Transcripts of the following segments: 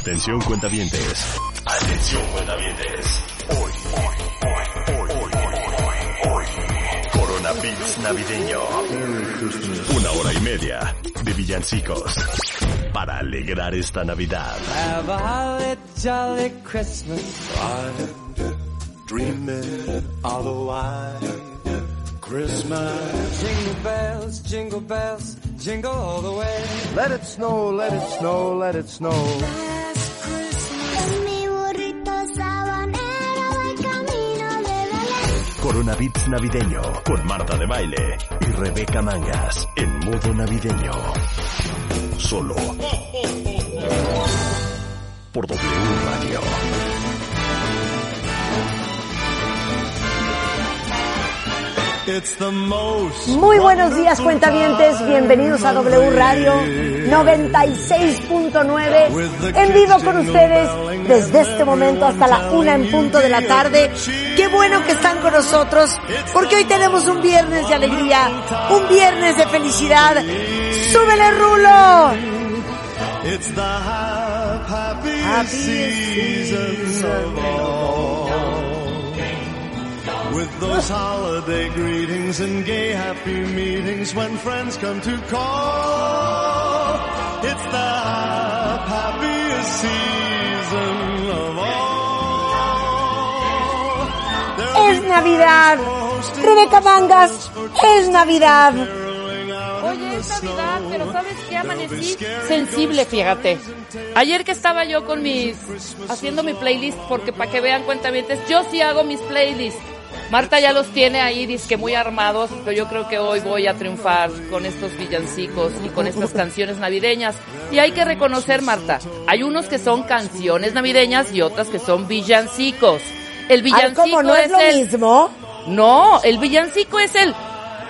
Atención cuentavientes. Atención cuentavientes. Hoy, hoy, hoy, hoy, hoy, hoy. Corona Beats navideño. Una hora y media de villancicos. Para alegrar esta Navidad. Have a holly jolly Christmas. dreaming of a white Christmas. Jingle bells, jingle bells, jingle all the way. Let it snow, let it snow, let it snow. Corona Beats navideño. Con Marta de Baile y Rebeca Mangas. En modo navideño. Solo. Por W Radio. It's the most Muy buenos días, cuentavientes. Bienvenidos a W Radio 96.9. En vivo con ustedes desde este momento hasta la una en punto de la tarde. Qué bueno que están con nosotros porque hoy tenemos un viernes de alegría, un viernes de felicidad. ¡Súbele, Rulo! It's the hap- happiest Happiest season all. With those holiday greetings and gay happy meetings when friends come to call. It's the hap- happiest season Es Navidad. Rebeca Mangas, es Navidad. Oye, es Navidad, pero ¿sabes qué? Amanecí sensible, fíjate. Ayer que estaba yo con mis... haciendo mi playlist, porque para que vean cuentamientos, yo sí hago mis playlists. Marta ya los tiene ahí, dice que muy armados, pero yo creo que hoy voy a triunfar con estos villancicos y con estas canciones navideñas. Y hay que reconocer, Marta, hay unos que son canciones navideñas y otras que son villancicos. El Ay, villancico ¿cómo no es es lo el... mismo? No, el villancico es el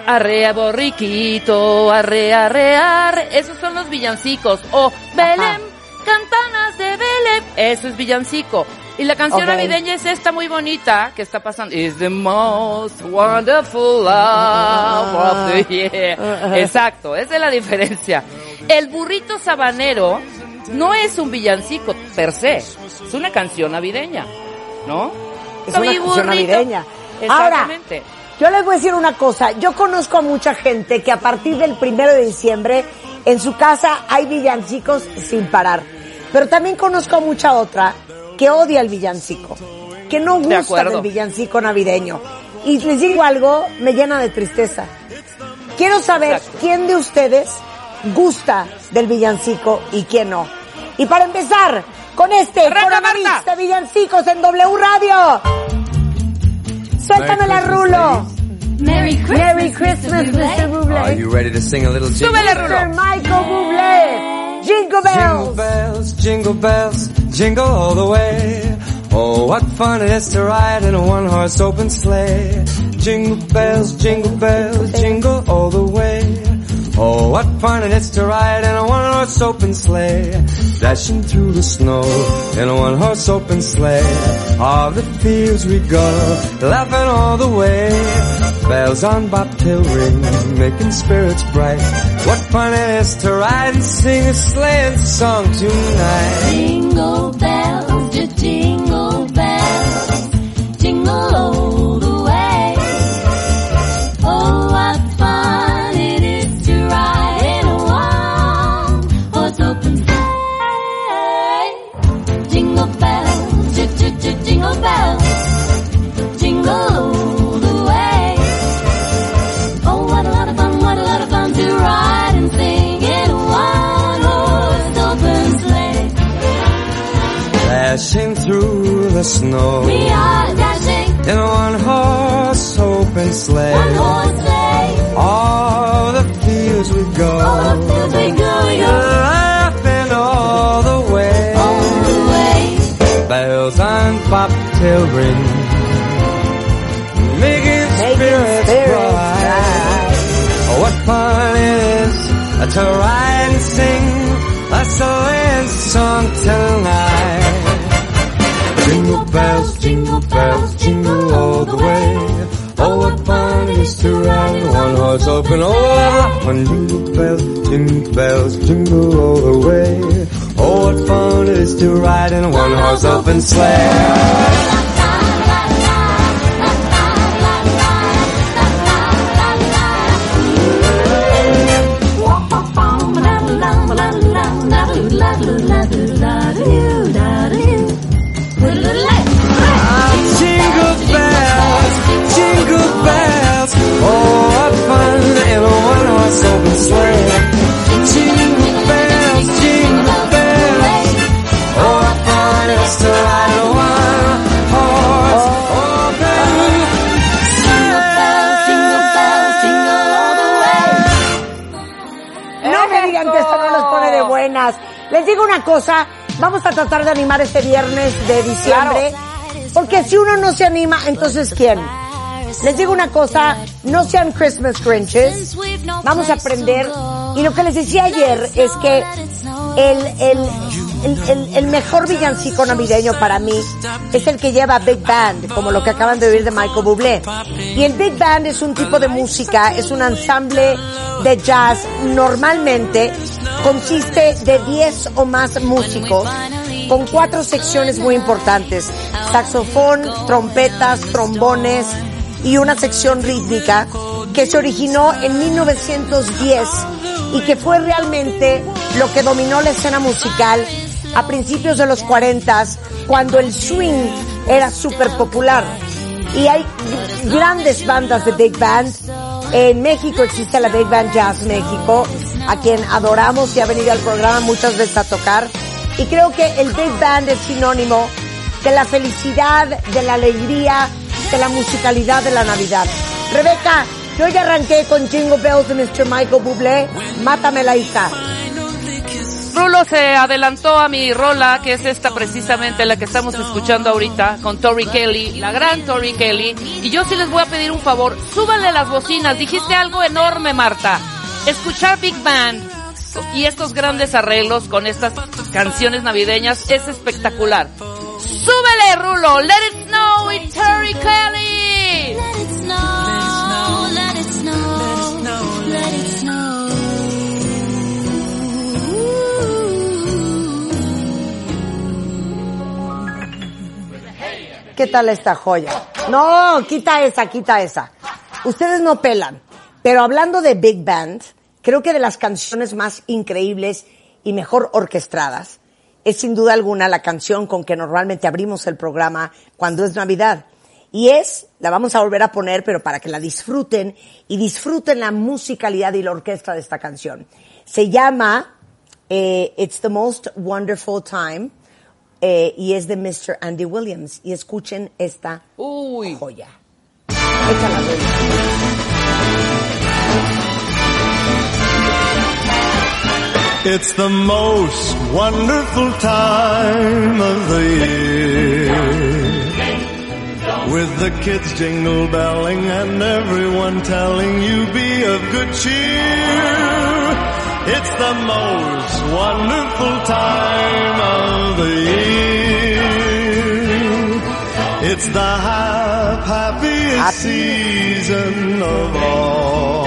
arrea borriquito, arrea arrear, esos son los villancicos. O Belén, campanas de Belén, eso es villancico. Y la canción navideña es esta muy bonita que está pasando. Is the most wonderful love of the year. Exacto, esa es la diferencia. El burrito sabanero no es un villancico per se, es una canción navideña, ¿no? Es una canción navideña. Ahora. Yo les voy a decir una cosa, yo conozco a mucha gente que a partir del primero de diciembre en su casa hay villancicos sin parar. Pero también conozco a mucha otra que odia el villancico, que no De gusta acuerdo. del villancico navideño. Y les digo algo, me llena de tristeza. Quiero saber Exacto. quién de ustedes gusta del villancico y quién no. Y para empezar, con este coronavirus de villancicos en W Radio. Suéltamela, Rulo. Merry Christmas, Merry Christmas, Mr. Bublé. Are you ready to sing a little jingle? Súbele, Mr. Rulo. Michael Bublé. Jingle Jingle bells. bells, jingle bells, jingle all the way. Oh, what fun it is to ride in a one-horse open sleigh. Jingle bells, jingle bells, jingle all the way. Oh, what fun it is to ride in a one-horse open sleigh. Dashing through the snow in a one-horse open sleigh. All the fields we go, laughing all the way. Bells on bobtail ring, making spirits bright. What fun it is to ride and sing a sleighing song tonight. Jingle bells, sleigh. one horse sleigh. All the fields we go, All the fields we go, we go laughing all the way. all the way. Bells on bobtail ring, making spirits spirits bright. Oh, what fun it is to ride and sing a sleighing song tonight. Jingle bells, jingle bells, danced around One horse open all One jingle bells, jingle bells, jingle all the way Oh, what fun it is to ride in a one horse open sleigh Les digo una cosa, vamos a tratar de animar este viernes de diciembre, porque si uno no se anima, entonces ¿quién? Les digo una cosa, no sean Christmas Grinches, vamos a aprender. Y lo que les decía ayer es que el, el, el, el- mejor villancico navideño para mí es el que lleva Big Band, como lo que acaban de oír de Michael Bublé. Y el Big Band es un tipo de música, es un ensamble de jazz, normalmente consiste de 10 o más músicos con cuatro secciones muy importantes, saxofón, trompetas, trombones y una sección rítmica que se originó en 1910 y que fue realmente lo que dominó la escena musical a principios de los 40 cuando el swing era súper popular. Y hay grandes bandas de Big Band. En México existe la Big Band Jazz México, a quien adoramos y ha venido al programa muchas veces a tocar. Y creo que el Big Band es sinónimo de la felicidad, de la alegría, de la musicalidad de la Navidad. Rebeca, yo ya arranqué con Jingle Bells de Mr. Michael Bublé. Mátame la hija. Rulo se adelantó a mi rola, que es esta precisamente la que estamos escuchando ahorita, con Tori Kelly, la gran Tori Kelly. Y yo sí les voy a pedir un favor, súbanle las bocinas. Dijiste algo enorme, Marta. Escuchar Big Band y estos grandes arreglos con estas canciones navideñas es espectacular. ¡Súbele, Rulo! ¡Let it snow with Tori Kelly! Let it snow, ¿Qué tal esta joya? No, quita esa, quita esa. Ustedes no pelan. Pero hablando de Big Band, creo que de las canciones más increíbles y mejor orquestadas es sin duda alguna la canción con que normalmente abrimos el programa cuando es Navidad. Y es, la vamos a volver a poner, pero para que la disfruten y disfruten la musicalidad y la orquesta de esta canción. Se llama eh, It's the Most Wonderful Time eh, y es de Mr. Andy Williams. Y escuchen esta Uy. joya. Échala, It's the most wonderful time of the year. With the kids jingle belling and everyone telling you be of good cheer. It's the most wonderful time of the year. It's the hap- happiest season of all.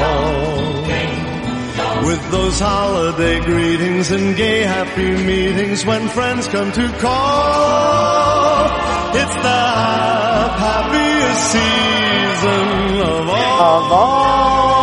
With those holiday greetings and gay happy meetings when friends come to call. It's the happiest season of all.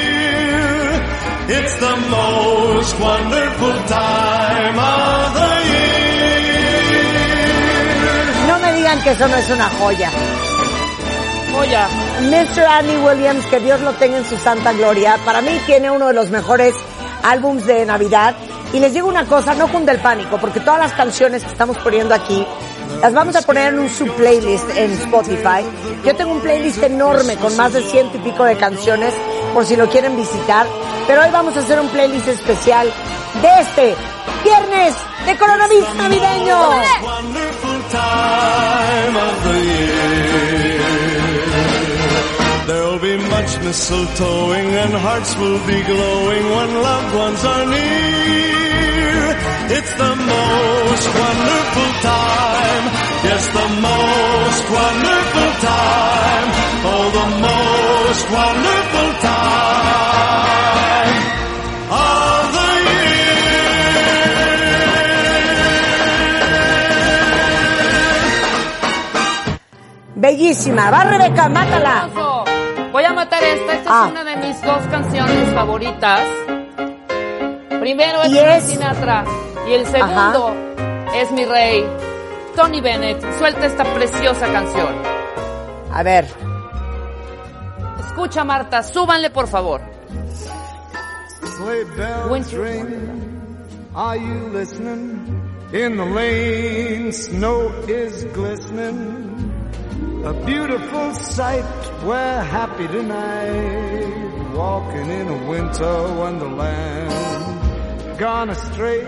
It's the most wonderful time of the year. No me digan que eso no es una joya. Joya. Mr. Andy Williams, que Dios lo tenga en su santa gloria, para mí tiene uno de los mejores álbums de Navidad. Y les digo una cosa, no cunde el pánico, porque todas las canciones que estamos poniendo aquí, las vamos a poner en un sub-playlist en Spotify. Yo tengo un playlist enorme con más de ciento y pico de canciones por si lo quieren visitar. Pero hoy vamos a hacer un playlist especial de este viernes de coronavirus navideño. There'll be much mistletoeing and hearts will be glowing when loved ones are near. It's the most wonderful time. Yes, the most wonderful time. Oh, the most wonderful time Bellísima. Va Rebeca, mátala. Voy a matar esta. Esta Ah. es una de mis dos canciones favoritas. Primero es ¿Y Frank es? Sinatra y el segundo es mi rey, Tony Bennett. Suelta esta preciosa canción. A ver. Escucha, Marta, súbanle por favor. Are you listening? In the lane, snow is glistening. A beautiful sight. We're happy tonight. Walking in a winter wonderland. Gone astray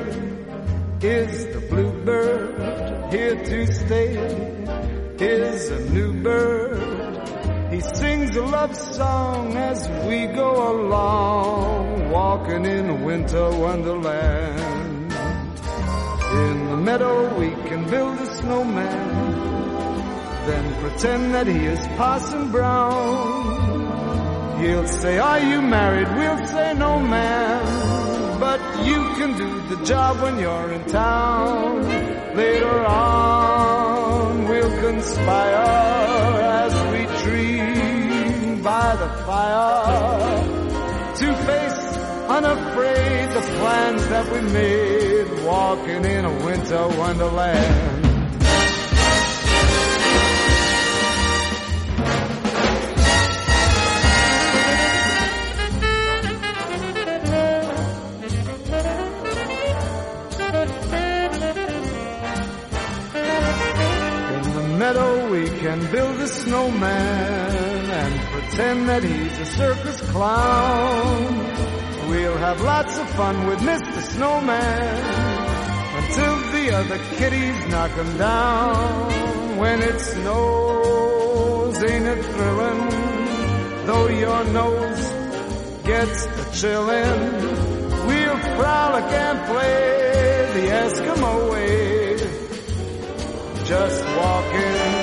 is the bluebird. Here to stay is a new bird. He sings a love song as we go along, walking in a winter wonderland. In the meadow we can build a snowman, then pretend that he is Parson Brown. He'll say, are you married? We'll say, no ma'am, but you can do the job when you're in town. Later on we'll conspire as we dream by the fire to face unafraid the plans that we made walking in a winter wonderland. Snowman and pretend that he's a circus clown. We'll have lots of fun with Mr. Snowman until the other kitties knock him down. When it snows, ain't it thrilling? Though your nose gets the chillin', we'll frolic and play the Eskimo way just walking,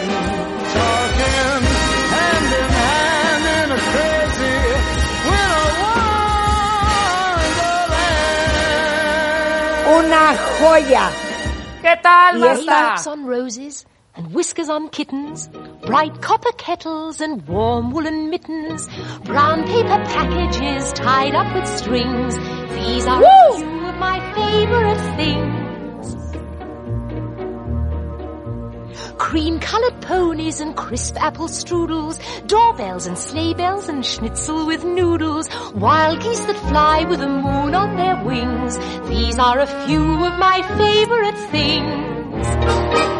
Una joya. ¿Qué tal, Y Marta? Lamps on roses and whiskers on kittens, bright copper kettles and warm woolen mittens, brown paper packages tied up with strings. These are a few of my favorite things. Cream-colored ponies and crisp apple strudels, doorbells and sleigh bells and schnitzel with noodles, wild geese that fly with the moon on their wings. These are a few of my favorite things.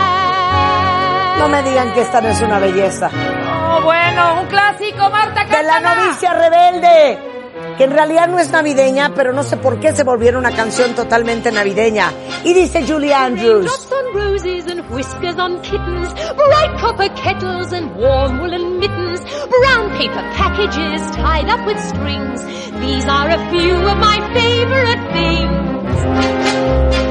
No me digan que esta no es una belleza. Oh, bueno, un clásico, Marta, De la novicia rebelde. Que en realidad no es navideña, pero no sé por qué se volvieron una canción totalmente navideña. Y dice Julie Andrews. Roses and whiskers on kittens, bright copper kettles and warm woolen mittens, brown paper packages tied up with strings. These are a few of my favorite things.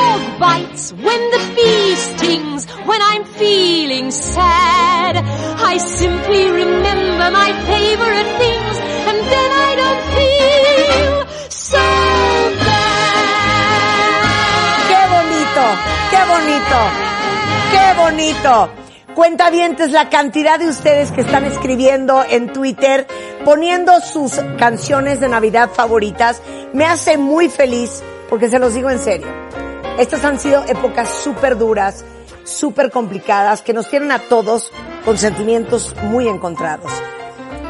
when the bee stings, when I'm feeling sad, I simply remember my favorite things and then I don't feel so bad. ¡Qué bonito! ¡Qué bonito! ¡Qué bonito! Cuentavientes, la cantidad de ustedes que están escribiendo en Twitter, poniendo sus canciones de Navidad favoritas, me hace muy feliz porque se los digo en serio. Estas han sido épocas súper duras, súper complicadas, que nos tienen a todos con sentimientos muy encontrados.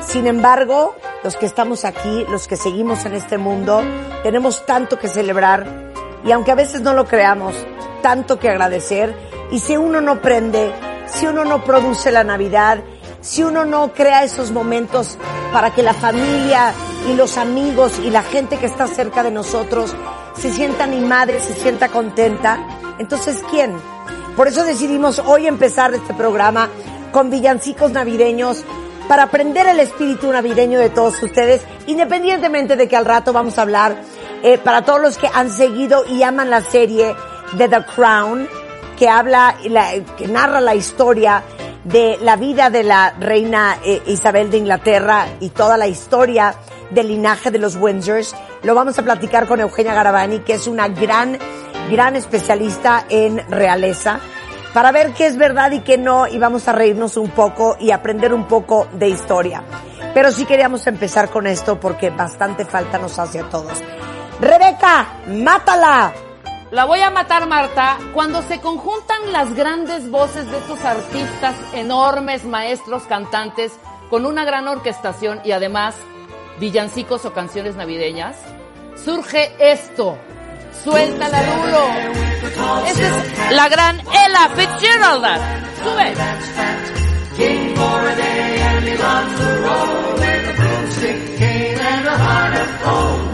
Sin embargo, los que estamos aquí, los que seguimos en este mundo, tenemos tanto que celebrar y aunque a veces no lo creamos, tanto que agradecer y si uno no prende, si uno no produce la Navidad, si uno no crea esos momentos para que la familia y los amigos y la gente que está cerca de nosotros se sienta animada, se sienta contenta, entonces ¿quién? Por eso decidimos hoy empezar este programa con villancicos navideños para aprender el espíritu navideño de todos ustedes, independientemente de que al rato vamos a hablar eh, para todos los que han seguido y aman la serie de The Crown, que habla, que narra la historia de la vida de la reina eh, Isabel de Inglaterra y toda la historia del linaje de los Windsors. Lo vamos a platicar con Eugenia Garavani, que es una gran, gran especialista en realeza, para ver qué es verdad y qué no, y vamos a reírnos un poco y aprender un poco de historia. Pero sí queríamos empezar con esto porque bastante falta nos hace a todos. Rebeca, mátala. La voy a matar, Marta, cuando se conjuntan las grandes voces de estos artistas, enormes maestros cantantes, con una gran orquestación y además villancicos o canciones navideñas, surge esto. Suéltala, Rulo. Esta es la gran Ella Fitzgerald. Sube.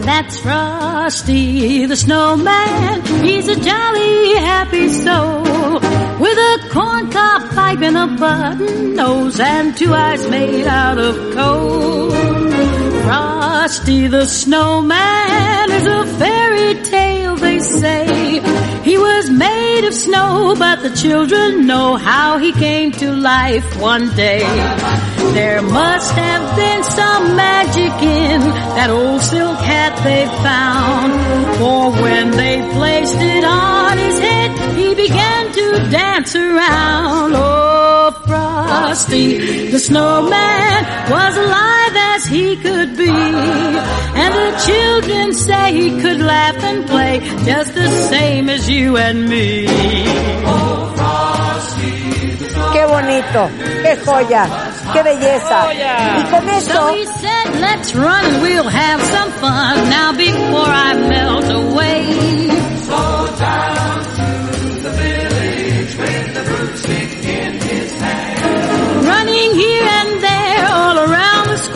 That's Frosty the snowman. He's a jolly happy soul with a corncob pipe and a button nose and two eyes made out of coal. Frosty the snowman is a fairy tale, they say. He was made of snow, but the children know how he came to life one day. There must have been some magic in that old silk hat they found. For when they placed it on his head, he began to dance around. Oh, Frosty, the snowman was alive as he could be. And the children say he could laugh and play just the same as you and me. Qué bonito, qué joya, qué belleza. Y con eso. So he said, let's run and we'll have some fun now before I melt away.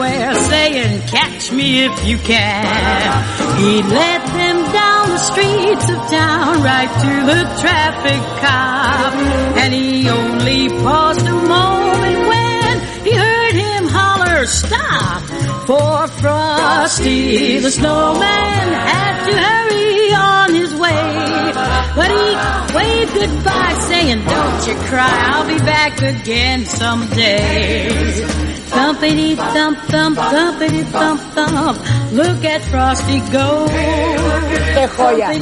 Saying, catch me if you can. He led them down the streets of town right to the traffic cop. And he only paused a moment when he heard him holler, stop! For Frosty the snowman had to hurry on his way. But he waved goodbye saying, don't you cry, I'll be back again someday. Thumpity thump thump, thumpity thump thump, look at Frosty go. qué joya.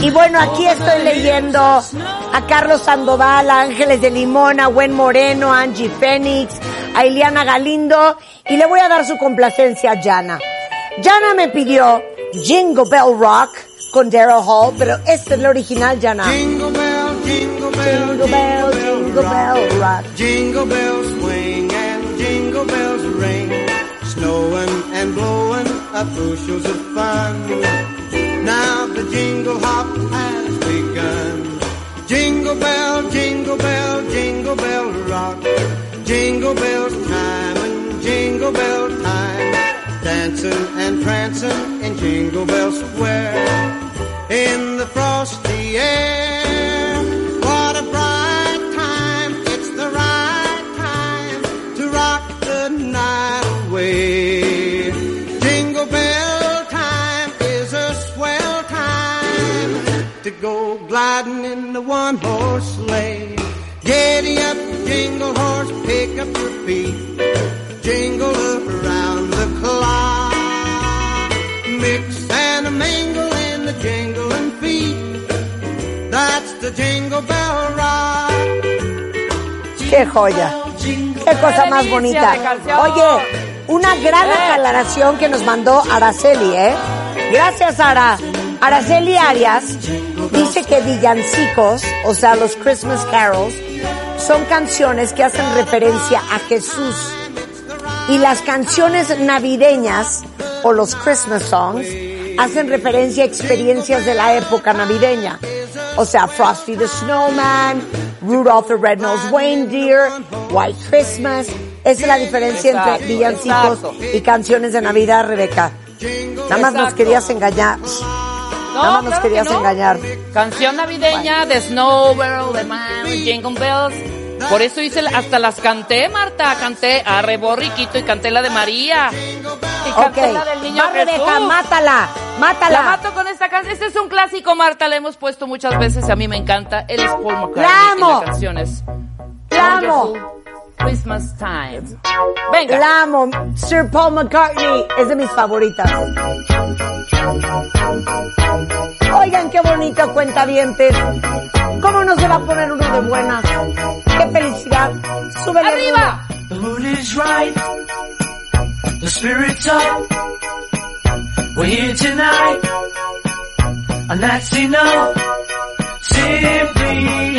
Y bueno, aquí estoy leyendo a Carlos Sandoval, a Ángeles de Limón, a Gwen Moreno, a Angie Fénix, a Iliana Galindo y le voy a dar su complacencia a Jana. Jana me pidió Jingle Bell Rock con Daryl Hall, pero este es el original, Jana. Jingle bell, jingle bell, Jingle bell, jingle bell rock. Jingle bells swing and jingle bells ring. Snowing and blowing up bushels of fun. Now the jingle hop has begun. Jingle bell, jingle bell, jingle bell rock. Jingle bell time and jingle bell time. Dancing and prancing in Jingle Bell Square. In the frosty air. What a bright time. It's the right time to rock the night away. Jingle bell time is a swell time to go gliding in the one horse sleigh. Getting up jingle horse, pick up your feet. Jingle around the clock. Mix and a mingle in the jingling feet. That's the jingle bell rock. ¡Qué joya! ¡Qué cosa más bonita! Oye, una gran aclaración que nos mandó Araceli, ¿eh? Gracias, Ara. Araceli Arias dice que villancicos, o sea, los Christmas carols, son canciones que hacen referencia a Jesús. Y las canciones navideñas, o los Christmas songs, hacen referencia a experiencias de la época navideña. O sea, Frosty the Snowman, Rudolph the Red-Nosed Reindeer, White Christmas. Esa es la diferencia entre villancicos exacto. y canciones de Navidad, Rebeca. Nada más nos querías engañar. No, Nada más nos claro que querías no. engañar. Canción navideña de Snowbird, de Man, Jingle Bells. Por eso hice, hasta las canté, Marta. Canté Arre Borriquito y canté la de María. Y canté la del niño va Rebeca, Jesús. mátala, La mátala. mato con esta canción. Este es un clásico, Marta. La hemos puesto muchas veces. A mí me encanta. Él es Paul McCartney. Y la canción es La amo. Christmas Time. Venga. La amo. Sir Paul McCartney es de mis favoritas. Oigan qué bonito cuenta ¿Cómo no se va a poner uno de buenas? ¡Qué felicidad! ¡Súbele ¡Arriba! The mood is right. The spirit's up. We're here tonight. And that's enough. Simply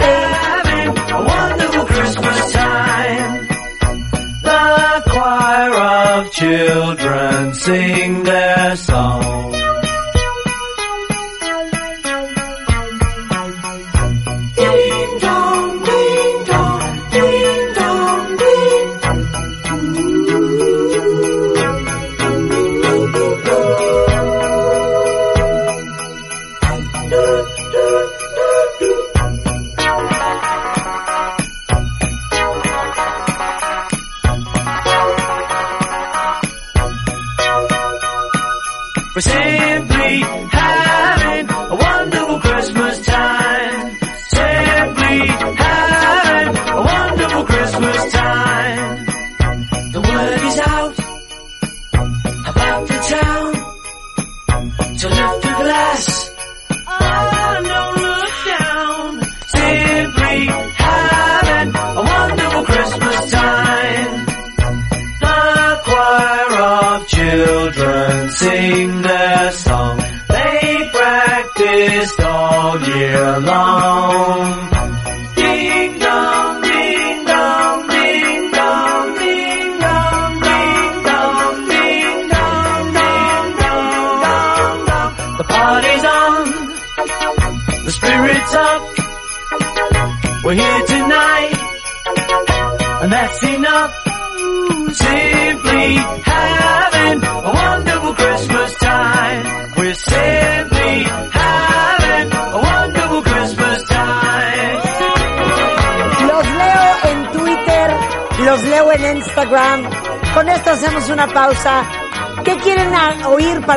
sing that. Pues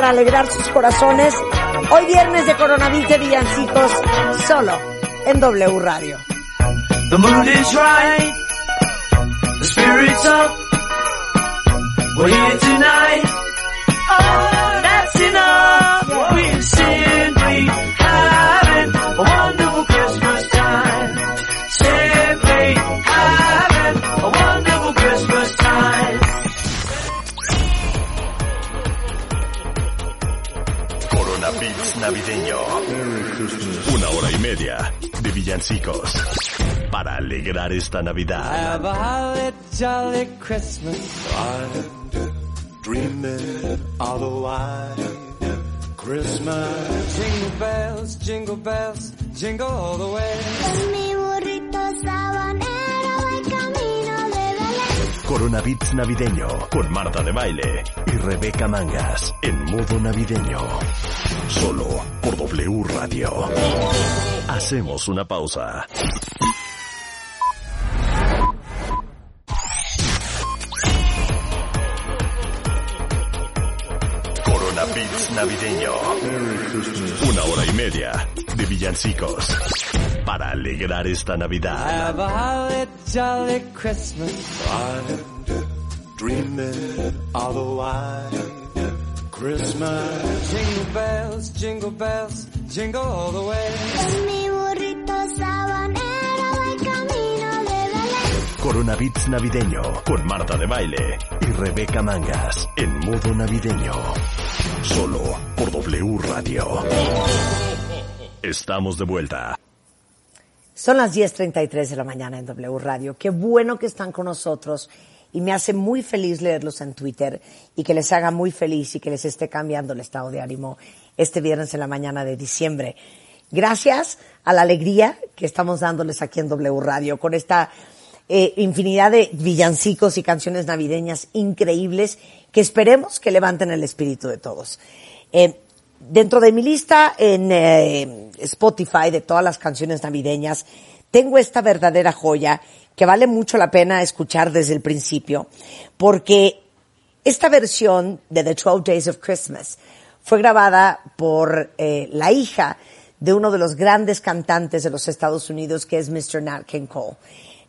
para alegrar sus corazones? Hoy viernes de coronavirus de villancicos, solo en W Radio. The mood is right. The spirit's up. We're here tonight. Oh, that's enough. Villancicos para alegrar esta Navidad. Have a holly jolly Christmas. Dreaming of a white Christmas. Jingle bells, jingle bells, jingle all the way. Corona Beats navideño con Marta de Baile y Rebeca Mangas en modo navideño. Solo por W Radio. Hacemos una pausa. Corona Beats navideño. Una hora y media de villancicos para alegrar esta Navidad. Jolly Christmas. Dreaming of a white Christmas. Jingle bells, jingle bells, jingle all the way. Mi burrito sabanero va en camino de Belén. Corona Beats navideño con Marta de Baile y Rebeca Mangas en modo navideño. Solo por W Radio. Estamos de vuelta. Son las 10.33 de la mañana en W Radio. Qué bueno que están con nosotros y me hace muy feliz leerlos en Twitter y que les haga muy feliz y que les esté cambiando el estado de ánimo este viernes en la mañana de diciembre. Gracias a la alegría que estamos dándoles aquí en W Radio con esta eh, infinidad de villancicos y canciones navideñas increíbles que esperemos que levanten el espíritu de todos. Eh, dentro de mi lista en eh, Spotify de todas las canciones navideñas, tengo esta verdadera joya que vale mucho la pena escuchar desde el principio, porque esta versión de The 12 Days of Christmas fue grabada por eh, la hija de uno de los grandes cantantes de los Estados Unidos, que es Mr. Nat King Cole.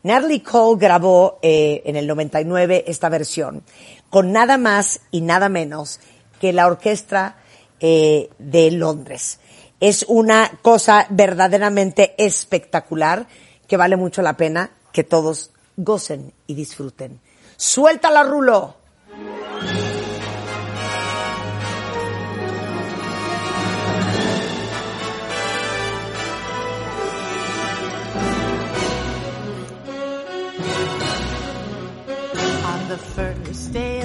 Natalie Cole grabó eh, en el 99 esta versión con nada más y nada menos que la orquesta eh, de Londres. Es una cosa verdaderamente espectacular que vale mucho la pena que todos gocen y disfruten. ¡Suéltala, Rulo!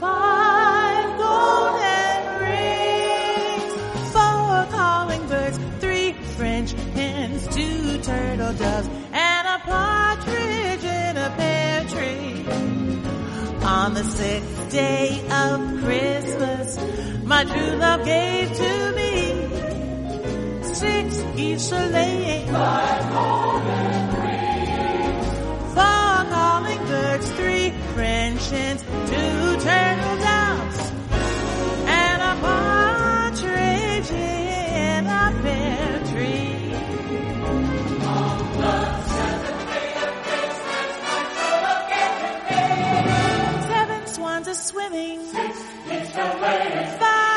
five golden rings, four calling birds, three French hens, two turtle doves, and a partridge in a pear tree. On the sixth day of Christmas, my true love gave to me six geese a laying. Five golden rings. Four calling birds, three French hens, two turtle doves, and a partridge in a pear tree. Seven swans are swimming. Five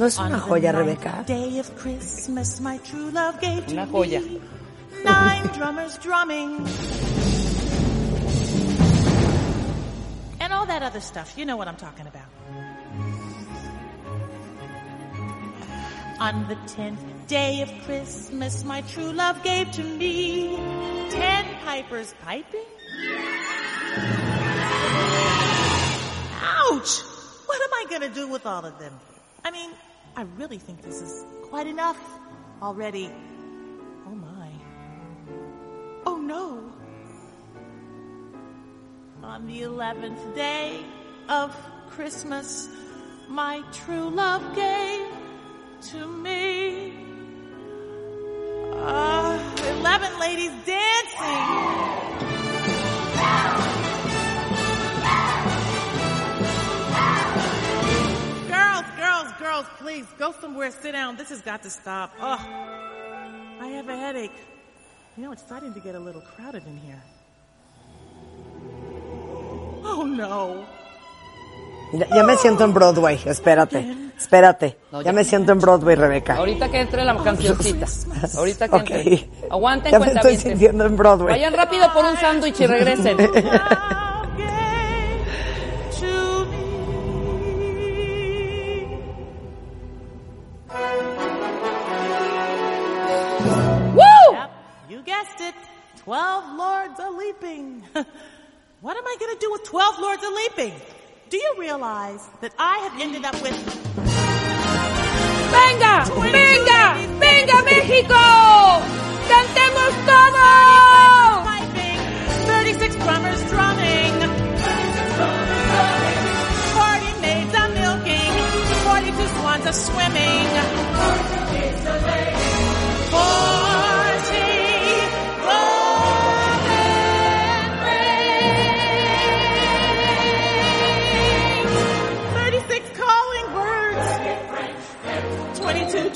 ¿No es una On the joya, Rebeca? Day of Christmas, my true love gave to Una joya. me nine drummers drumming, And all that other stuff. You know what I'm talking about. On the tenth day of Christmas, my true love gave to me ten pipers piping. Ouch! What am I gonna do with all of them? I really think this is quite enough already. Oh my. Oh no. On the eleventh day of Christmas, my true love gave to me. Uh, eleven ladies dancing. Please go somewhere, sit down. This has got to stop. Oh, I have a headache. You know, it's starting to get a little crowded in here. Oh no. Ya, ya me siento en Broadway, espérate, espérate. No, ya ya. me siento en Broadway, Rebeca. Ahorita que entre la cancioncita. Ahorita que Ok. entre. Aguanten Ya me estoy sintiendo en Broadway. Vayan rápido por un sándwich y regresen. 12 lords are leaping. what am I going to do with 12 lords are leaping? Do you realize that I have ended up with Venga, venga, venga México! Cantemos todos! 36 drummers drumming. Party maids a milking. 42 swans a swimming.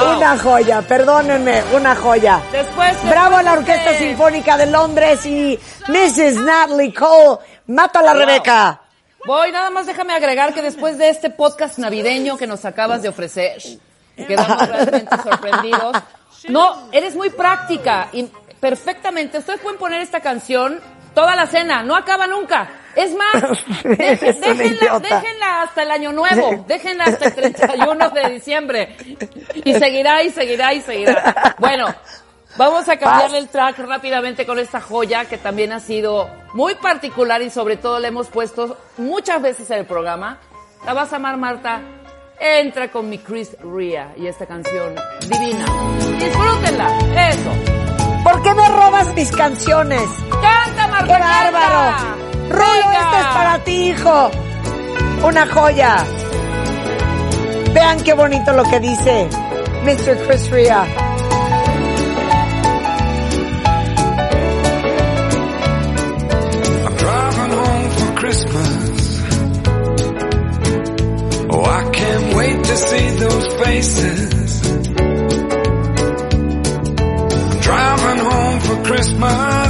Wow. Una joya, perdónenme, una joya. Después, Bravo a la Orquesta de- Sinfónica de Londres y Mrs. Natalie Cole. Mátala, Wow. Rebeca. Voy, nada más déjame agregar que después de este podcast navideño que nos acabas de ofrecer, quedamos realmente sorprendidos. No, eres muy práctica y perfectamente. Ustedes pueden poner esta canción toda la cena, no acaba nunca. Es más, deje- déjenla, déjenla hasta el año nuevo, déjenla hasta el 31 de diciembre. Y seguirá y seguirá y seguirá. Bueno, vamos a cambiarle el track rápidamente con esta joya que también ha sido muy particular y sobre todo la hemos puesto muchas veces en el programa. La vas a amar, Marta. Entra con mi Chris Ria y esta canción divina. Disfrútenla. Eso. ¿Por qué me robas mis canciones? Canta, Marta. ¡Qué bárbaro! Rulo, Venga. esto es para ti, hijo. Una joya. Vean qué bonito lo que dice Mr. Chris Ria. I'm driving home for Christmas. Oh, I can't wait to see those faces. I'm driving home for Christmas,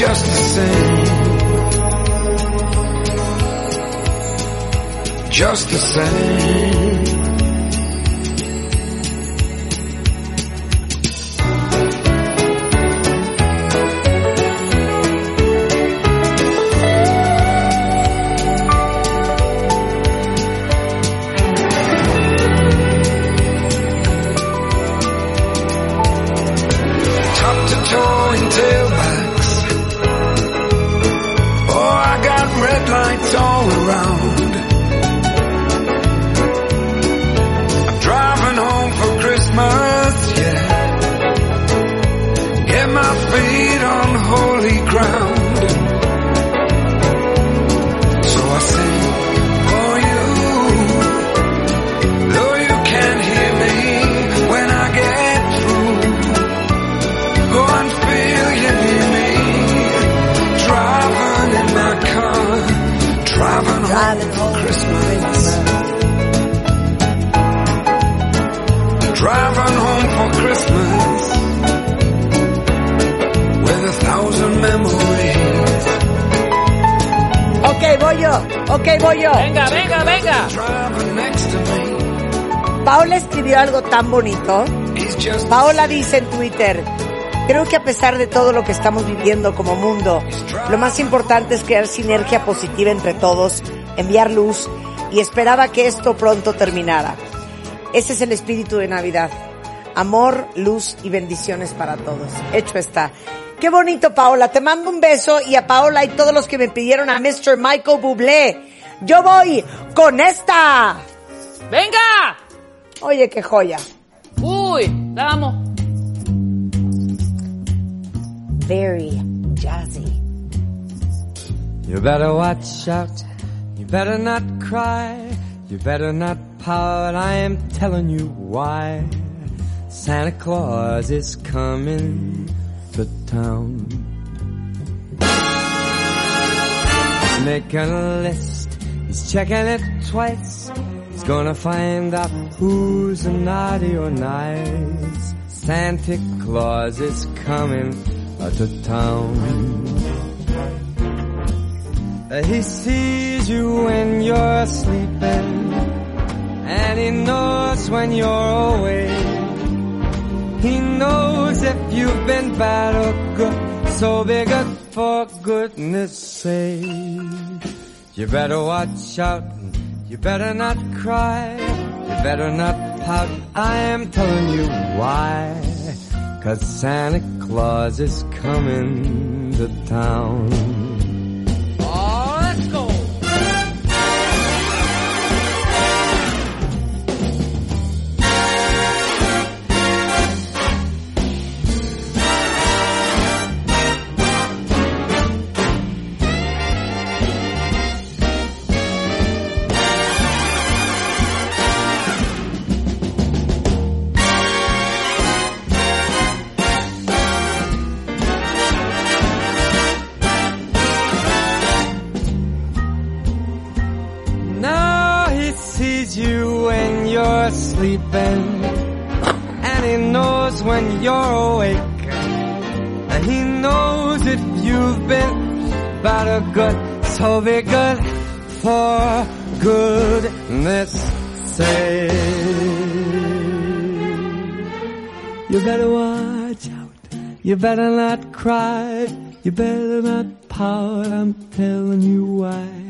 just the same. Just the same. Algo tan bonito. Paola dice en Twitter, creo que a pesar de todo lo que estamos viviendo como mundo, lo más importante es crear sinergia positiva entre todos, enviar luz y esperaba que esto pronto terminara. Ese es el espíritu de Navidad. Amor, luz y bendiciones para todos. Hecho está. Qué bonito, Paola. Te mando un beso y a Paola y todos los que me pidieron a Mr. Michael Bublé. Yo voy con esta. ¡Venga! Oye, qué joya. Uy, la amo. Very jazzy. You better watch out. You better not cry. You better not pout. I am telling you why. Santa Claus is coming to town. Making a list. He's checking it twice. Gonna find out who's naughty or nice. Santa Claus is coming to town. He sees you when you're sleeping, and he knows when you're awake. He knows if you've been bad or good, so be good for goodness sake. You better watch out, you better not cry, you better not pout, I am telling you why. Cause Santa Claus is coming to town. And he knows when you're awake, and he knows if you've been or good, so be good for goodness sake. You better watch out, you better not cry, you better not pout, I'm telling you why.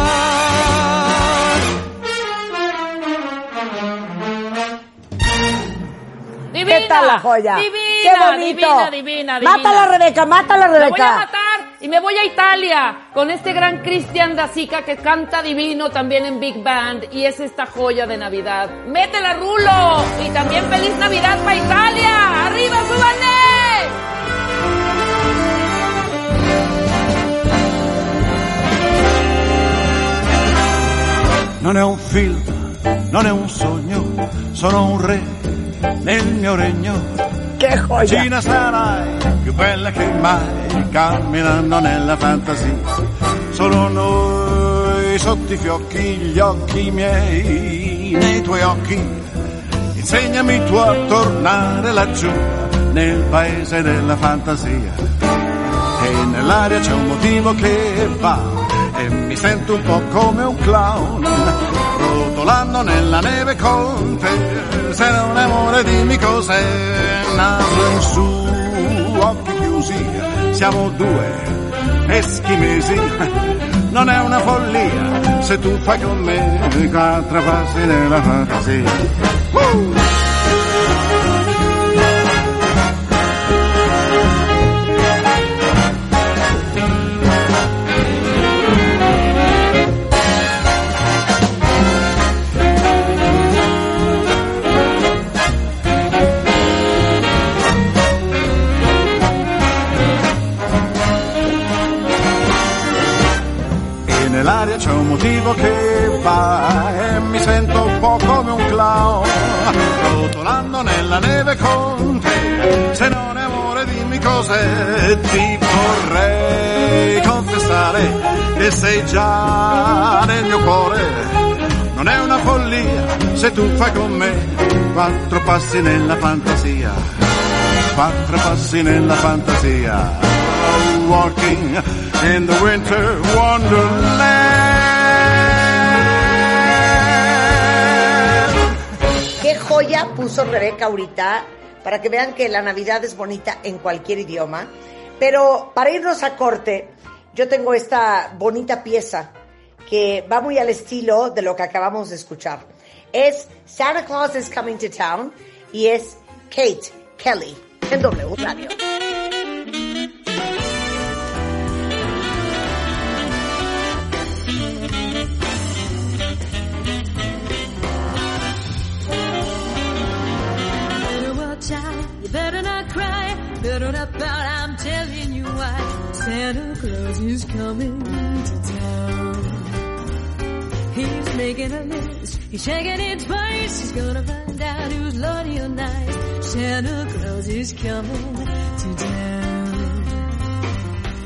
La joya. Divina, Qué bonito. divina, divina, divina. Mátala, Rebeca, mátala, Me voy a Rebeca. matar y me voy a Italia con este gran Cristian Dacica que canta divino también en Big Band y es esta joya de Navidad. ¡Métela, Rulo! Y también feliz Navidad para Italia. ¡Arriba, súbanle! Non è un film, non è un sogno, sono un re nel mio regno. Che joya. Cina sarai più bella che mai, camminando nella fantasia. Solo noi sotto i fiocchi, gli occhi miei, nei tuoi occhi. Insegnami tu a tornare laggiù, nel paese della fantasia. E nell'aria c'è un motivo che va e mi sento un po' come un clown. Rotolando nella neve con te. Se non è amore dimmi cos'è. Naso in su occhi chiusi. Siamo due eschimesi. Non è una follia se tu fai con me quattro passi nella fantasia. Woo! Nell'aria c'è un motivo che va e mi sento un po' come un clown rotolando nella neve con te. Se non è amore dimmi cos'è ti vorrei confessare che sei già nel mio cuore. Non è una follia se tu fai con me quattro passi nella fantasia quattro passi nella fantasia. Walking in the winter wonderland. Qué joya puso Rebeca ahorita para que vean que la Navidad es bonita en cualquier idioma. Pero para irnos a corte, yo tengo esta bonita pieza que va muy al estilo de lo que acabamos de escuchar. Es Santa Claus is Coming to Town y es Kate Kelly en W Radio. Pout. I'm telling you why. Santa Claus is coming to town. He's making a list. He's checking it twice. He's gonna find out who's naughty or nice. Santa Claus is coming to town.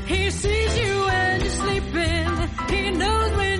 He sees you when you're sleeping. He knows when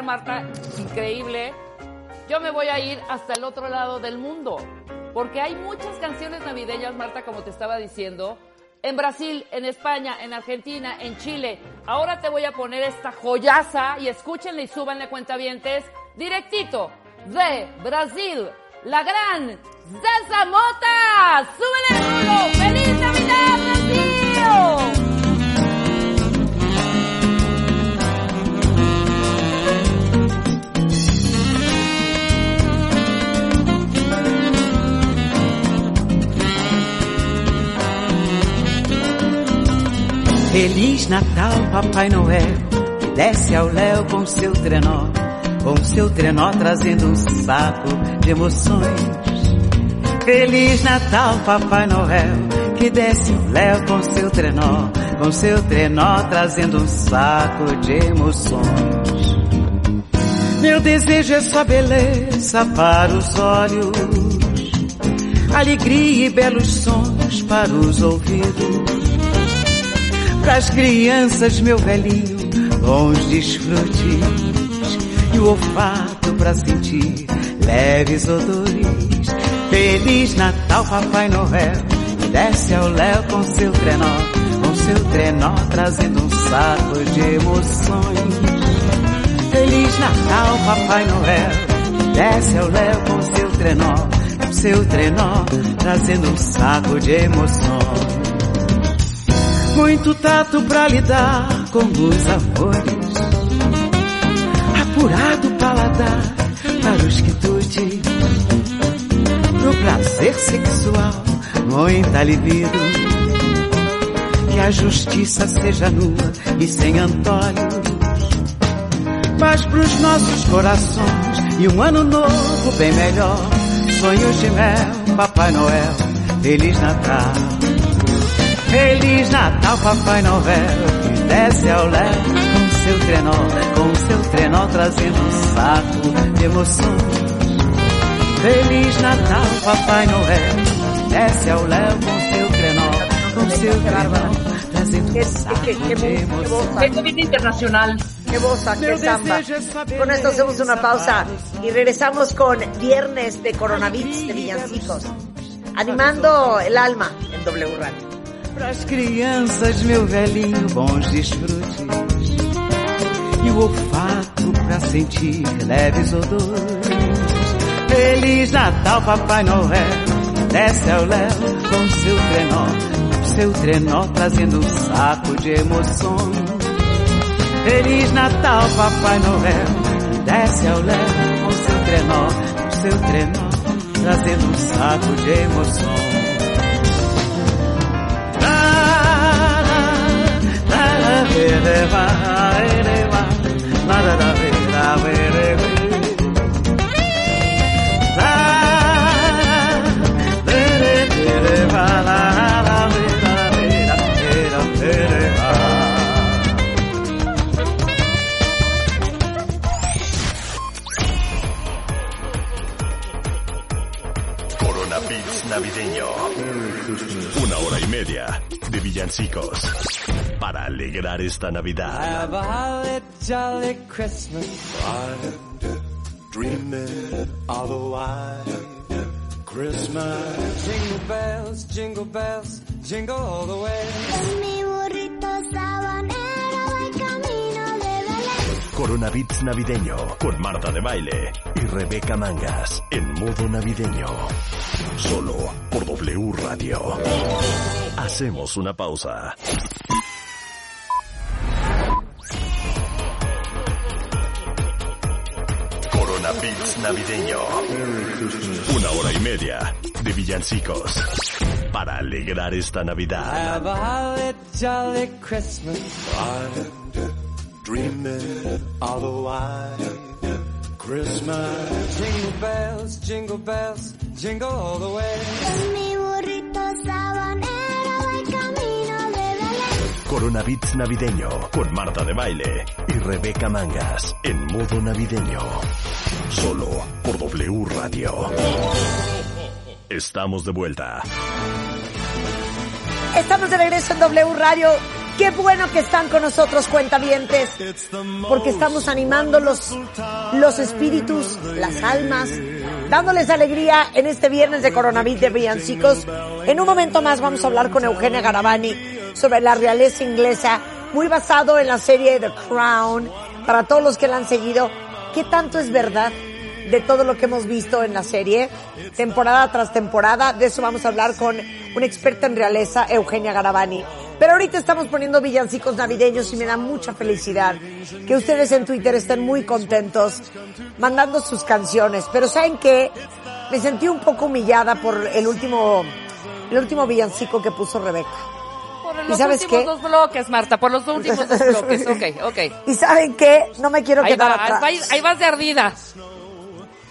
Marta, increíble, yo me voy a ir hasta el otro lado del mundo. porque hay muchas canciones navideñas, Marta, como te estaba diciendo, en Brasil, en España, en Argentina, en Chile. Ahora te voy a poner esta joyaza y escúchenle y súbanle cuentavientes directito de Brasil, la gran Zaza Mota. ¡Súbele el! ¡Feliz Navidad, Feliz Natal, Papai Noel, que desce ao léu com seu trenó, com seu trenó trazendo um saco de emoções. Feliz Natal, Papai Noel, que desce ao léu com seu trenó, com seu trenó trazendo um saco de emoções. Meu desejo é só beleza para os olhos, alegria e belos sons para os ouvidos. Pras crianças, meu velhinho, bons desfrutes e o olfato pra sentir leves odores. Feliz Natal, Papai Noel, desce ao léu com seu trenó, com seu trenó trazendo um saco de emoções. Feliz Natal, Papai Noel, desce ao léu com seu trenó, com seu trenó trazendo um saco de emoções. Muito tato pra lidar com os amores. Apurado paladar para os quitutes. Pro prazer sexual, muita libido. Que a justiça seja nua e sem antolhos. Mas pros nossos corações e um ano novo bem melhor. Sonhos de mel, Papai Noel, Feliz Natal. Feliz Natal, Papai Noel, que desce ao léu com seu trenó, com seu trenó trazendo um saco de emoções. Feliz Natal, Papai Noel, desce ao léu com seu trenó, com seu trenó trazendo um saco de emoções. Tengo vida internacional. Qué boza, qué samba. Con esto hacemos una pausa y regresamos con Viernes de Coronavirus de Villancicos. Animando el alma en W Radio. Pras crianças, meu velhinho, bons desfrutes e o olfato pra sentir leves odores. Feliz Natal, Papai Noel, desce ao léu com seu trenó, seu trenó trazendo um saco de emoções. Feliz Natal, Papai Noel, desce ao léu com seu trenó, seu trenó trazendo um saco de emoções. Corona Beats navideño. Una hora y media de villancicos para alegrar esta Navidad. Have a holly jolly Christmas. Dreaming of a white Christmas. Jingle bells, jingle bells, jingle all the way. Mi burrito sabanero va camino de Belén. Corona Beats navideño con Marta de Baile y Rebeca Mangas en modo navideño. Solo por W Radio. Hacemos una pausa. Navideño. Una hora y media de villancicos para alegrar esta Navidad. Have a holly jolly Christmas. Dreaming white Christmas. Jingle bells, jingle bells, jingle all the way. Belén. Corona Beats navideño con Marta de Baile y Rebeca Mangas en modo navideño. Solo por W Radio. Estamos de vuelta. Estamos de regreso en W Radio. Qué bueno que están con nosotros, cuentavientes, porque estamos animando los, los espíritus, las almas, dándoles alegría en este viernes de coronavirus de villancicos. En un momento más vamos a hablar con Eugenia Garavani sobre la realeza inglesa, muy basado en la serie The Crown. Para todos los que la han seguido, ¿qué tanto es verdad de todo lo que hemos visto en la serie, temporada tras temporada? De eso vamos a hablar con una experta en realeza, Eugenia Garavani. Pero ahorita estamos poniendo villancicos navideños y me da mucha felicidad que ustedes en Twitter estén muy contentos mandando sus canciones. Pero ¿saben qué? Me sentí un poco humillada por el último, el último villancico que puso Rebeca. Por ¿Y los sabes últimos qué? dos bloques, Marta, por los últimos dos bloques. Ok, ok. ¿Y saben qué? No me quiero Ahí, quedar va, atrás. ahí, ahí vas de ardida.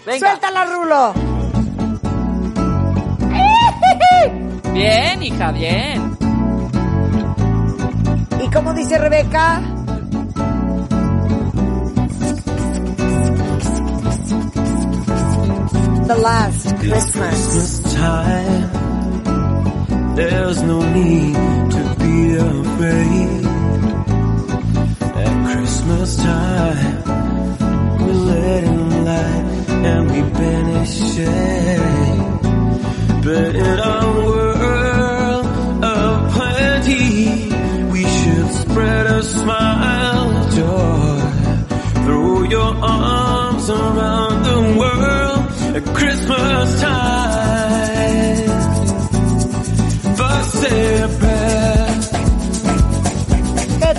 Venga. ¡Suéltala, Rulo! Bien, hija, bien. ¿Y cómo dice Rebeca? The last Christmas. Christmas time. There's no need to be afraid. At Christmas time, we let in light and we banish shade. But in our world of plenty, we should spread a smile of joy. Throw your arms around the world at Christmas time. First say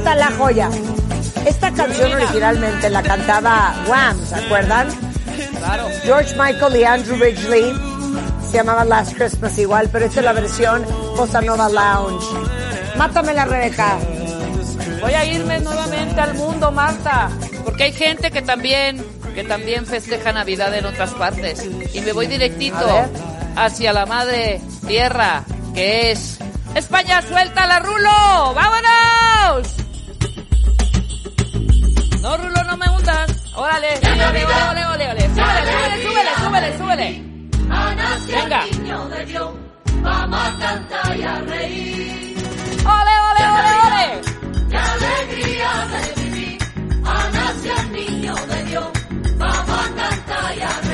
chime. ¿Qué tal la joya? Esta canción originalmente la cantaba Wham, ¿se acuerdan? Claro. George Michael y Andrew Ridgely. Se llamaba Last Christmas igual, pero esta es la versión Bossa Nova Lounge. Mátame la Rebeca. Voy a irme nuevamente al mundo, Marta, porque hay gente que también, que también festeja Navidad en otras partes. Y me voy directito hacia la madre tierra, que es España, suelta la Rulo, vámonos. No, Rulo, no me hundas. Órale, órale, órale, órale, órale. Súbele, súbele, súbele, súbele, súbele. Venga. Vamos a cantar y a reír. Ole, ole, ole, ole. ¡Qué alegría de vivir! A nació el niño de Dios. Vamos a cantar y a reír.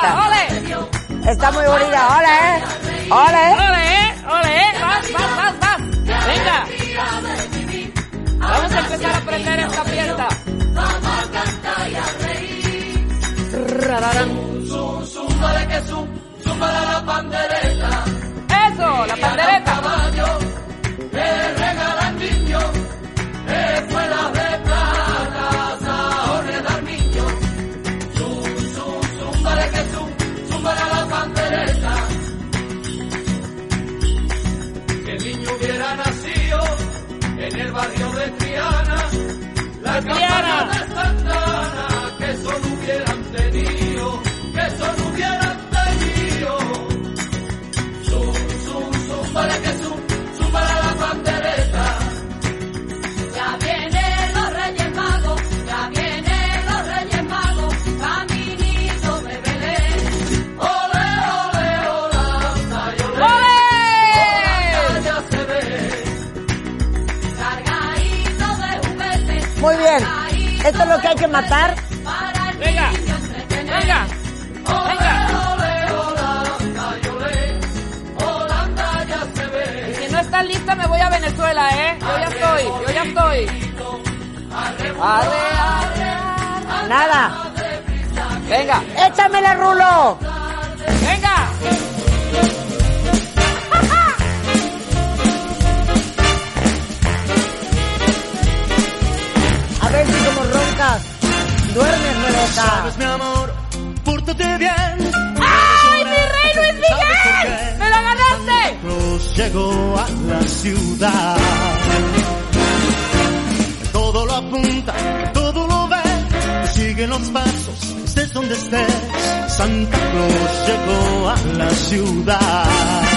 Ole. Está muy bonita. Hola, ¿eh? Hola, ¿eh? Ole, eh, ole, eh. Vas, vas, vas, vas. Venga. Vamos a empezar a aprender esta fiesta. Rararán. Eso, la pandereta. Esto es lo que hay que matar. Venga, venga, venga. Y si no estás lista me voy a Venezuela, ¿eh? Yo ya estoy, yo ya estoy. Arre, arre, arre. Nada. Venga. Échamela, Rulo. Duermes, Rebeca. Sabes, mi amor, pórtate bien. ¡Ay, mi rey Luis Miguel! ¡Me la ganaste! Cruz llegó a la ciudad. Todo lo apunta, todo lo ve. Sigue los pasos, estés donde estés. Santa Claus llegó a la ciudad.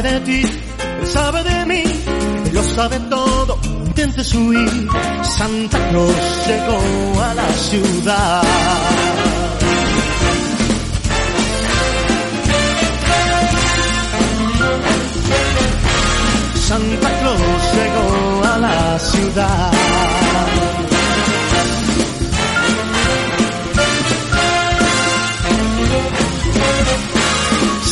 Sabe de ti, él sabe de mí, él lo sabe todo, intentes huir. Santa Claus llegó a la ciudad. Santa Claus llegó a la ciudad.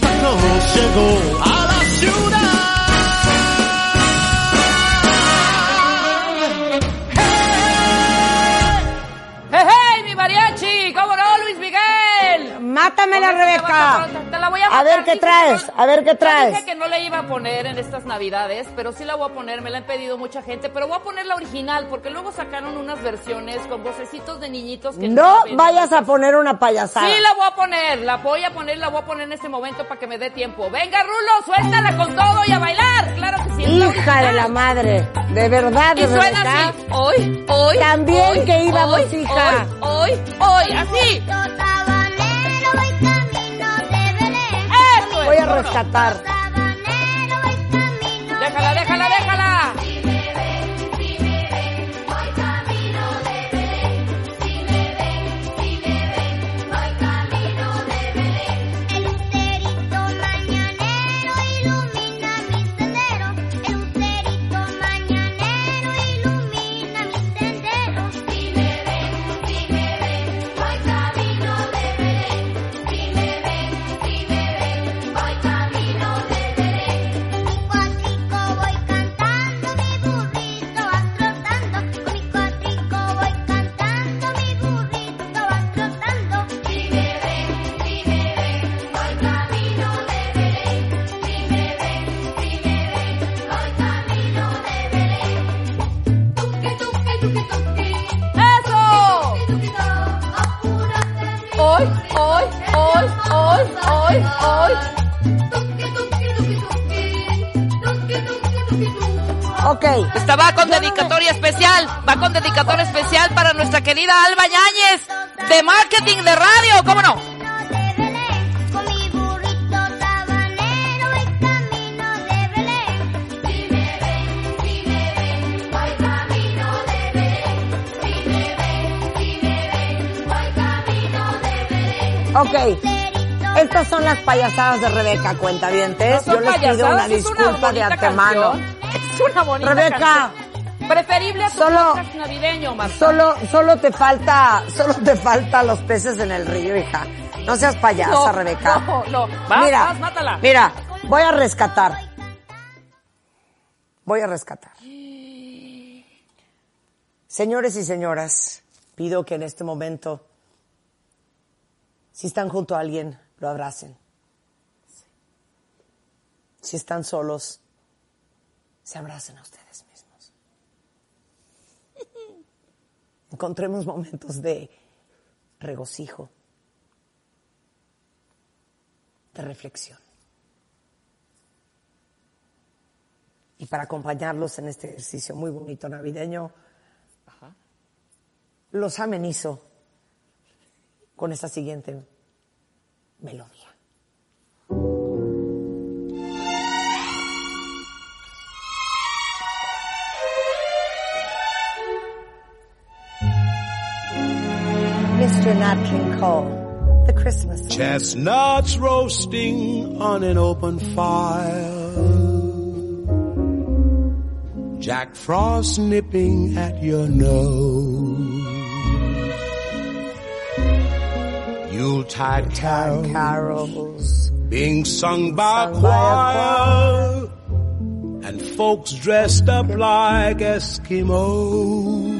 Llegó a la ciudad. ¡Hey, hey, mi mariachi! ¿Cómo no, Luis Miguel? Mátamela, Rebeca. Te la voy a A ver qué traes, a ver qué traes. No la iba a poner en estas navidades, pero sí la voy a poner, me la han pedido mucha gente, pero voy a poner la original, porque luego sacaron unas versiones con vocecitos de niñitos que No vayas a poner una payasada. Sí la voy a poner, la voy a poner, la voy a poner en este momento para que me dé tiempo. Venga, Rulo, suéltala con todo y a bailar. Claro que sí. Hija de la madre. De verdad, Y de suena Rebeca. así. Hoy, hoy. También hoy, que íbamos, hoy, hija. Hoy, hoy, hoy, así. Voy a rescatar. Déjala, déjala, déjala. Ok. Esta va con dedicatoria especial, va con dedicatoria especial para nuestra querida Alba Yáñez de marketing de radio, ¿cómo no? Ok. Estas son las payasadas de Rebeca, cuentavientes. No Yo les pido una disculpa de antemano. canción. Es una bonita Rebeca. canción. Preferible a tu Solo- navideño, Marta. Solo, solo te falta, solo te falta los peces en el río, hija. No seas payasa, No, Rebeca. No, no. Vas, mira, vas, mátala. mira, voy a rescatar. Voy a rescatar. Señores y señoras, pido que en este momento, si están junto a alguien, lo abracen. Si están solos, se abracen a ustedes mismos. Encontremos momentos de regocijo, de reflexión. Y para acompañarlos en este ejercicio muy bonito navideño, los amenizo con esta siguiente melodía. Mr. Nat King Cole, the Christmas song. Chestnuts roasting on an open fire. Jack Frost nipping at your nose. Yuletide carols, carols being sung by a Sung by a choir. And folks dressed up like Eskimos.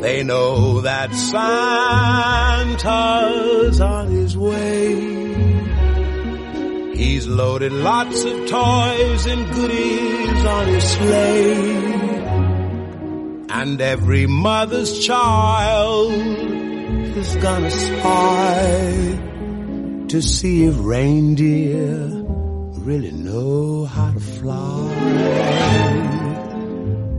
They know that Santa's on his way. He's loaded lots of toys and goodies on his sleigh. And every mother's child is gonna spy to see if reindeer really know how to fly.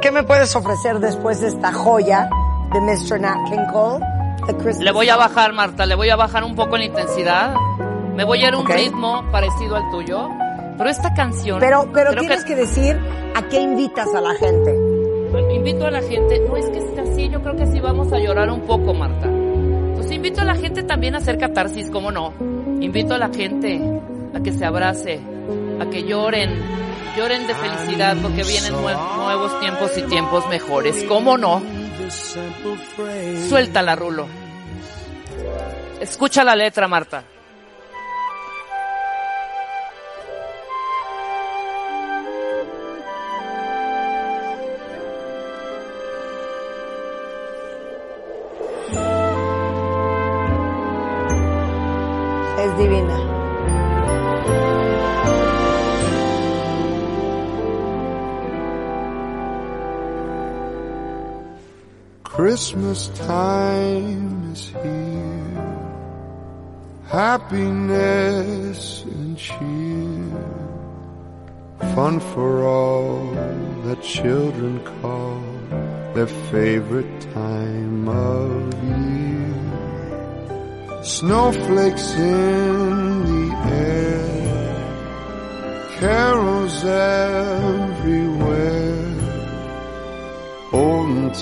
¿qué me puedes ofrecer después de esta joya de Mr. Nat King Cole? The Christmas Le voy a bajar, Marta, le voy a bajar un poco la intensidad. Me voy a ir a un Ok. ritmo parecido al tuyo. Pero esta canción. Pero, pero tienes que... decir a qué invitas a la gente. Invito a la gente. No es que es así, yo creo que sí vamos a llorar un poco, Marta. Entonces invito a la gente también a hacer catarsis, ¿cómo no? Invito a la gente a que se abrace, a que lloren, lloren de felicidad porque vienen nue- nuevos tiempos y tiempos mejores. ¿Cómo no? Suéltala, Rulo. Escucha la letra, Marta. Christmas time is here. Happiness and cheer. Fun for all that children call their favorite time of year. Snowflakes in the air. Carols everywhere. Olden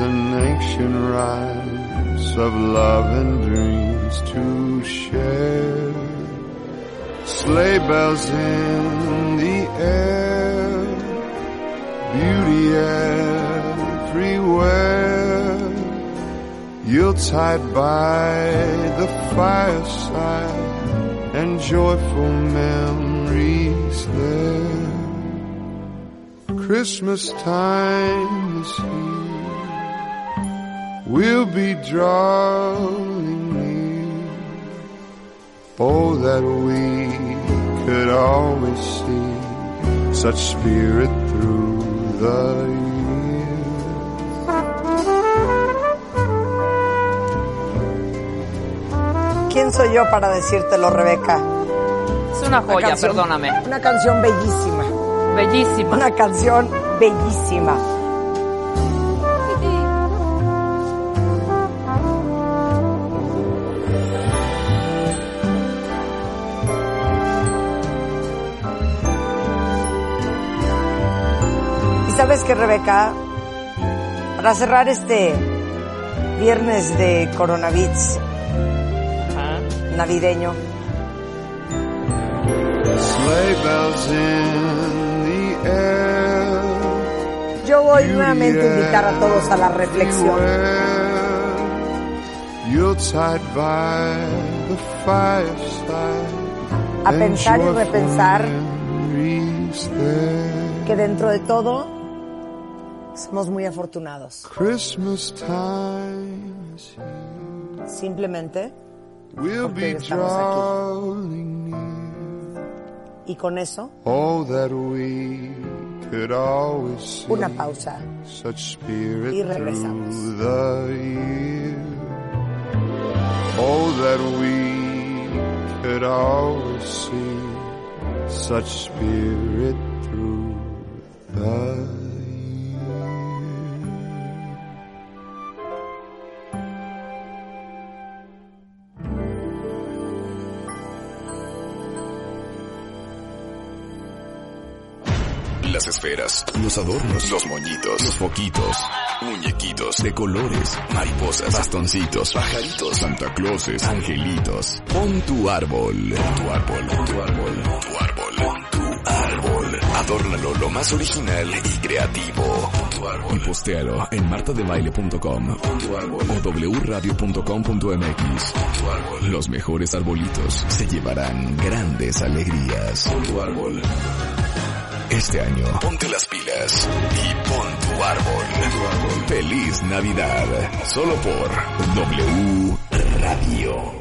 and ancient rhymes of love and dreams to share. Sleigh bells in the air, beauty everywhere. Yuletide by the fireside and joyful memories there. Christmas time is here. We'll be drawing near. Oh, that we could always see such spirit through the year. ¿Quién soy yo para decírtelo, Rebeca? Es una joya, canción- perdóname. Una canción bellísima. Bellísima. Una canción bellísima. Sabes que, Rebeca, para cerrar este viernes de coronavirus navideño, yo voy nuevamente a invitar a todos a la reflexión. A pensar y repensar que dentro de todo somos muy afortunados. Christmas time is here. Simplemente We'll porque be estamos aquí. Y con eso, Oh, that we could always see una pausa. such spirit Y regresamos. through the year. Oh, that we could always see such spirit through the esferas, los adornos, los moñitos, los foquitos, muñequitos de colores, mariposas, bastoncitos, pajaritos, Santa Clauses, angelitos. Pon tu árbol, pon tu árbol, pon tu árbol, pon tu árbol, pon tu árbol. Adórnalo lo más original y creativo. Pon tu árbol. Y postéalo en martadebaile.com Pon tu árbol o wradio.com.mx. Pon tu árbol. Los mejores arbolitos se llevarán grandes alegrías. Pon tu árbol. Este año, ponte las pilas y pon tu árbol. Feliz Navidad. Solo por W Radio.